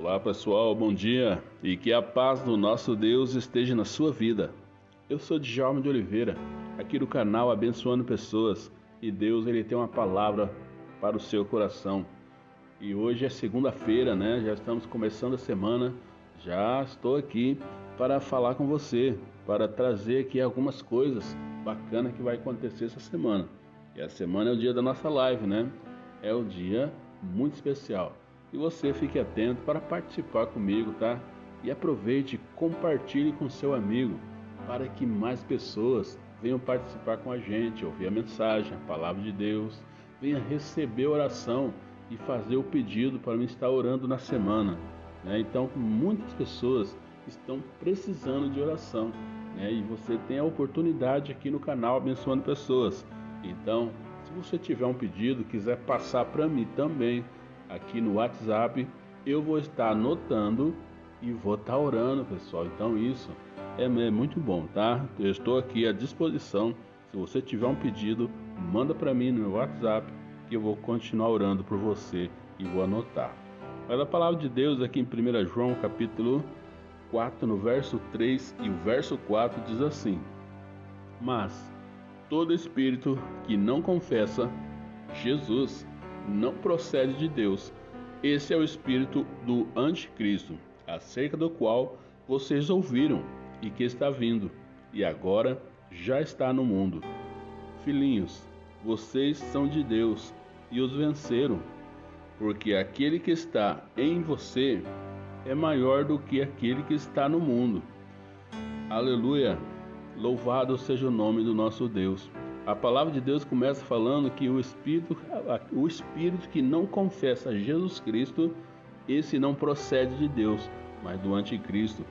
Olá pessoal, bom dia e que a paz do nosso Deus esteja na sua vida. Eu sou Djalma de Oliveira, aqui do canal Abençoando Pessoas e Deus ele tem uma palavra para o seu coração. E hoje é segunda-feira, né? Já estamos começando a semana. Já estou aqui para falar com você, para trazer aqui algumas coisas bacanas que vai acontecer essa semana. E a semana é o dia da nossa live, né? É o dia muito especial. E você fique atento para participar comigo, tá? E aproveite, compartilhe com seu amigo para que mais pessoas venham participar com a gente, ouvir a mensagem, a palavra de Deus, venha receber oração e fazer o pedido para me estar orando na semana. Né? Então, muitas pessoas estão precisando de oração né? e você tem a oportunidade aqui no canal Abençoando Pessoas. Então, se você tiver um pedido, quiser passar para mim também, aqui no WhatsApp, eu vou estar anotando e vou estar orando, pessoal. Então isso é, muito bom, tá? Eu estou aqui à disposição. Se você tiver um pedido, manda para mim no meu WhatsApp que eu vou continuar orando por você e vou anotar. Mas a palavra de Deus aqui em 1 João capítulo 4, no verso 3 e o verso 4 diz assim: Mas todo espírito que não confessa Jesus não procede de Deus. Esse é o espírito do anticristo, acerca do qual vocês ouviram e que está vindo, e agora já está no mundo. Filhinhos, vocês são de Deus e os venceram, porque aquele que está em você é maior do que aquele que está no mundo. Aleluia! Louvado seja o nome do nosso Deus. A palavra de Deus começa falando que o espírito, o espírito que não confessa Jesus Cristo, esse não procede de Deus, mas do anticristo,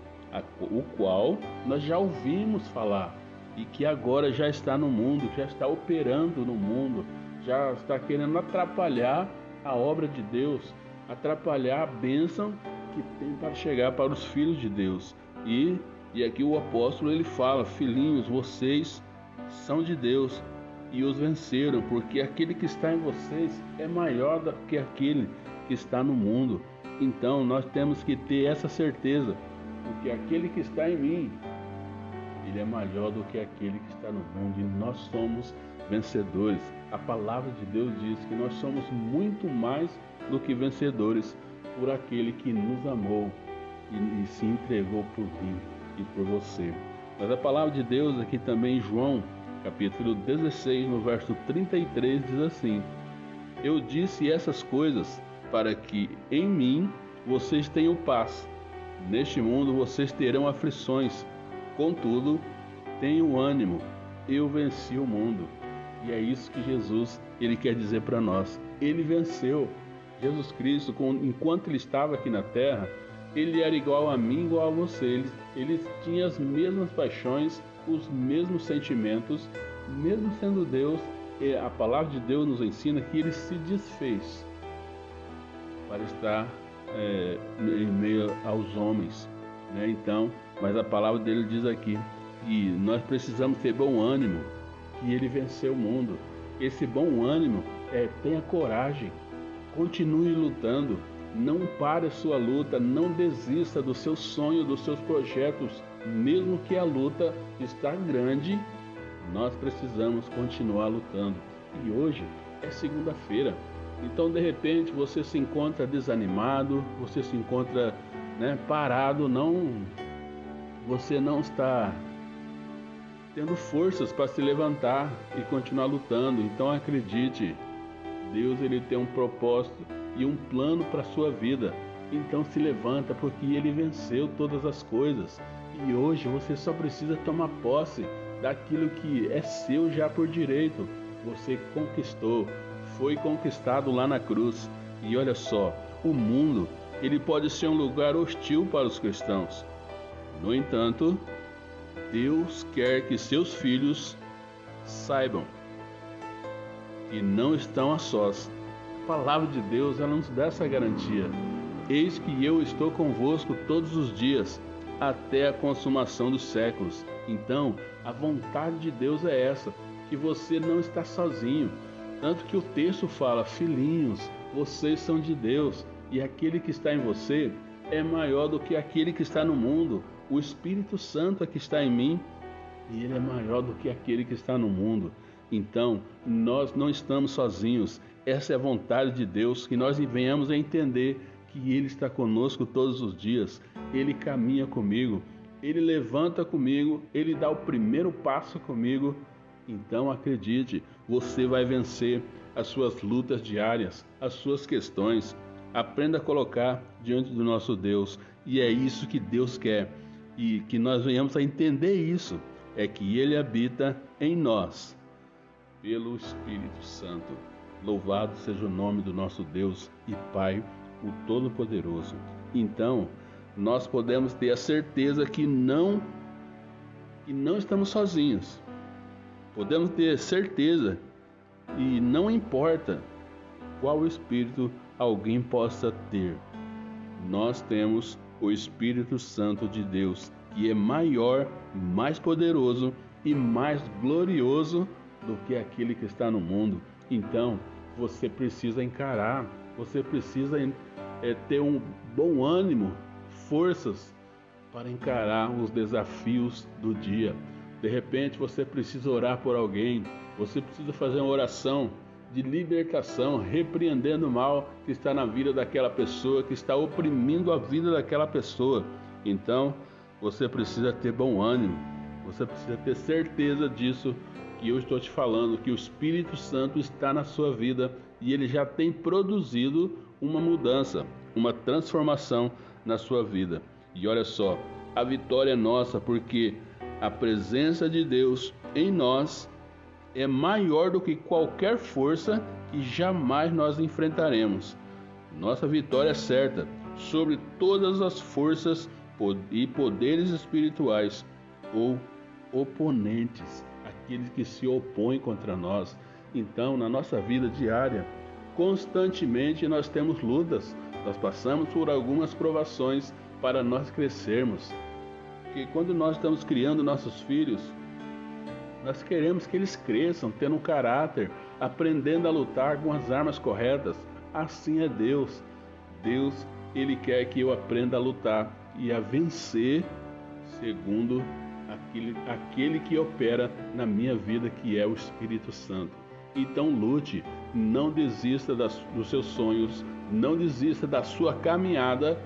o qual nós já ouvimos falar e que agora já está no mundo, já está operando no mundo, já está querendo atrapalhar a obra de Deus, atrapalhar a bênção que tem para chegar para os filhos de Deus. E, e aqui o apóstolo ele fala: Filhinhos, vocês são de Deus e os venceram, porque aquele que está em vocês é maior do que aquele que está no mundo. Então nós temos que ter essa certeza, porque aquele que está em mim, ele é maior do que aquele que está no mundo, e nós somos vencedores. A palavra de Deus diz que nós somos muito mais do que vencedores por aquele que nos amou e, e se entregou por mim e por você. Mas a palavra de Deus aqui também João, capítulo 16, no verso 33, diz assim: Eu disse essas coisas para que em mim vocês tenham paz. Neste mundo vocês terão aflições. Contudo, tenham ânimo. Eu venci o mundo. E é isso que Jesus ele quer dizer para nós. Ele venceu. Jesus Cristo, enquanto ele estava aqui na terra, ele era igual a mim, igual a você. Ele, ele tinha as mesmas paixões, os mesmos sentimentos, mesmo sendo Deus, a palavra de Deus nos ensina que ele se desfez para estar é, em meio aos homens. Né? Então, mas a palavra dele diz aqui que nós precisamos ter bom ânimo, que ele venceu o mundo. Esse bom ânimo é tenha coragem, continue lutando, não pare a sua luta, não desista do seu sonho, dos seus projetos, mesmo que a luta está grande, nós precisamos continuar lutando. E hoje é segunda-feira. Então, de repente, você se encontra desanimado, você se encontra né, parado, não você não está tendo forças para se levantar e continuar lutando. Então, acredite, Deus ele tem um propósito e um plano para a sua vida. Então se levanta, porque ele venceu todas as coisas. E hoje você só precisa tomar posse daquilo que é seu já por direito. Você conquistou, foi conquistado lá na cruz. E olha só, o mundo, ele pode ser um lugar hostil para os cristãos. No entanto, Deus quer que seus filhos saibam que não estão a sós palavra de Deus ela nos dá essa garantia. Eis que eu estou convosco todos os dias, até a consumação dos séculos. Então, a vontade de Deus é essa, que você não está sozinho. Tanto que o texto fala: Filhinhos, vocês são de Deus, e aquele que está em você é maior do que aquele que está no mundo. O Espírito Santo é que está em mim e ele é maior do que aquele que está no mundo. Então, nós não estamos sozinhos. Essa é a vontade de Deus, que nós venhamos a entender que Ele está conosco todos os dias. Ele caminha comigo, Ele levanta comigo, Ele dá o primeiro passo comigo. Então, acredite, você vai vencer as suas lutas diárias, as suas questões. Aprenda a colocar diante do nosso Deus. E é isso que Deus quer. E que nós venhamos a entender isso. É que Ele habita em nós pelo Espírito Santo. Louvado seja o nome do nosso Deus e Pai, o Todo-Poderoso. Então, nós podemos ter a certeza que não que não estamos sozinhos. Podemos ter certeza e não importa qual espírito alguém possa ter. Nós temos o Espírito Santo de Deus, que é maior, mais poderoso e mais glorioso do que aquele que está no mundo. Então, você precisa encarar, você precisa é, ter um bom ânimo, forças para encarar os desafios do dia. De repente, você precisa orar por alguém, você precisa fazer uma oração de libertação, repreendendo o mal que está na vida daquela pessoa, que está oprimindo a vida daquela pessoa. Então, você precisa ter bom ânimo, você precisa ter certeza disso que eu estou te falando, que o Espírito Santo está na sua vida e ele já tem produzido uma mudança, uma transformação na sua vida. E olha só, a vitória é nossa porque a presença de Deus em nós é maior do que qualquer força que jamais nós enfrentaremos. Nossa vitória é certa sobre todas as forças e poderes espirituais ou oponentes aqueles que se opõem contra nós. Então, na nossa vida diária, constantemente nós temos lutas, nós passamos por algumas provações para nós crescermos. Porque quando nós estamos criando nossos filhos, nós queremos que eles cresçam, tendo um caráter, aprendendo a lutar com as armas corretas. Assim é Deus. Deus, ele quer que eu aprenda a lutar e a vencer segundo aquele, aquele que opera na minha vida, que é o Espírito Santo. Então lute, não desista das, dos seus sonhos, não desista da sua caminhada,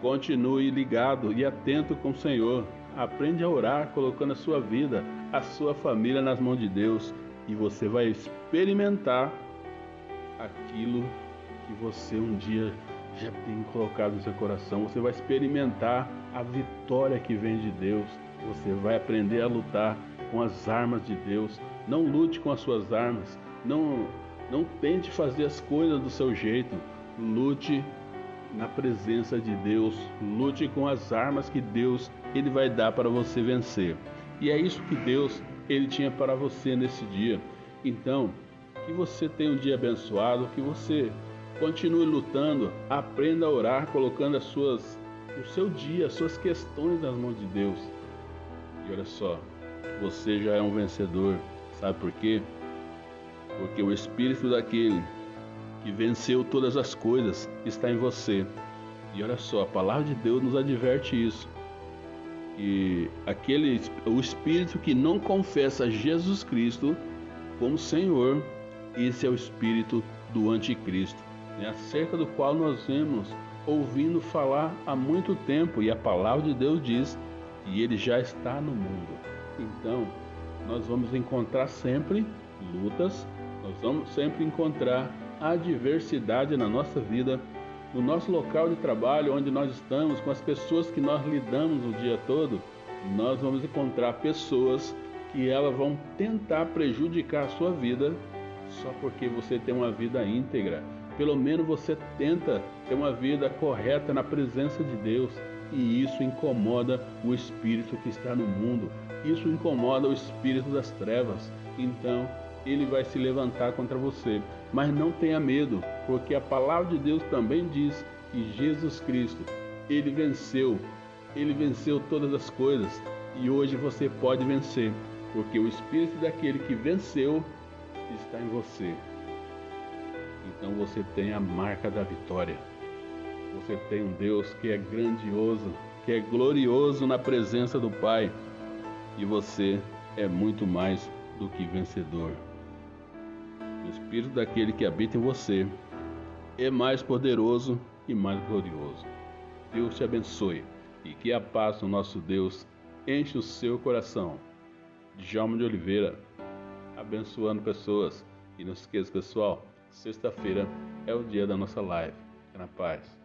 continue ligado e atento com o Senhor. Aprende a orar, colocando a sua vida, a sua família nas mãos de Deus, e você vai experimentar aquilo que você um dia já tem colocado no seu coração. Você vai experimentar a vitória que vem de Deus. Você vai aprender a lutar com as armas de Deus. Não lute com as suas armas. Não, não tente fazer as coisas do seu jeito. Lute na presença de Deus. Lute com as armas que Deus ele vai dar para você vencer. E é isso que Deus ele tinha para você nesse dia. Então, que você tenha um dia abençoado, que você continue lutando, aprenda a orar, colocando as suas, o seu dia, as suas questões nas mãos de Deus. E olha só, você já é um vencedor. Sabe por quê? Porque o espírito daquele que venceu todas as coisas está em você. E olha só, a palavra de Deus nos adverte isso. E aquele o espírito que não confessa Jesus Cristo como Senhor, esse é o espírito do anticristo, né? acerca do qual nós vemos ouvindo falar há muito tempo e a palavra de Deus diz e ele já está no mundo. Então, nós vamos encontrar sempre lutas, nós vamos sempre encontrar adversidade na nossa vida, no nosso local de trabalho, onde nós estamos, com as pessoas que nós lidamos o dia todo, nós vamos encontrar pessoas que elas vão tentar prejudicar a sua vida só porque você tem uma vida íntegra. Pelo menos você tenta ter uma vida correta na presença de Deus e isso incomoda o espírito que está no mundo, isso incomoda o espírito das trevas. Então, ele vai se levantar contra você. Mas não tenha medo, porque a palavra de Deus também diz que Jesus Cristo, ele venceu, ele venceu todas as coisas e hoje você pode vencer, porque o espírito daquele que venceu está em você. Então você tem a marca da vitória. você tem um Deus que é grandioso, que é glorioso na presença do Pai. E você é muito mais do que vencedor. O Espírito daquele que habita em você é mais poderoso e mais glorioso. Deus te abençoe e que a paz do nosso Deus enche o seu coração. Djalma de Oliveira, abençoando pessoas. E não se esqueça, pessoal, sexta-feira é o dia da nossa live. É na paz.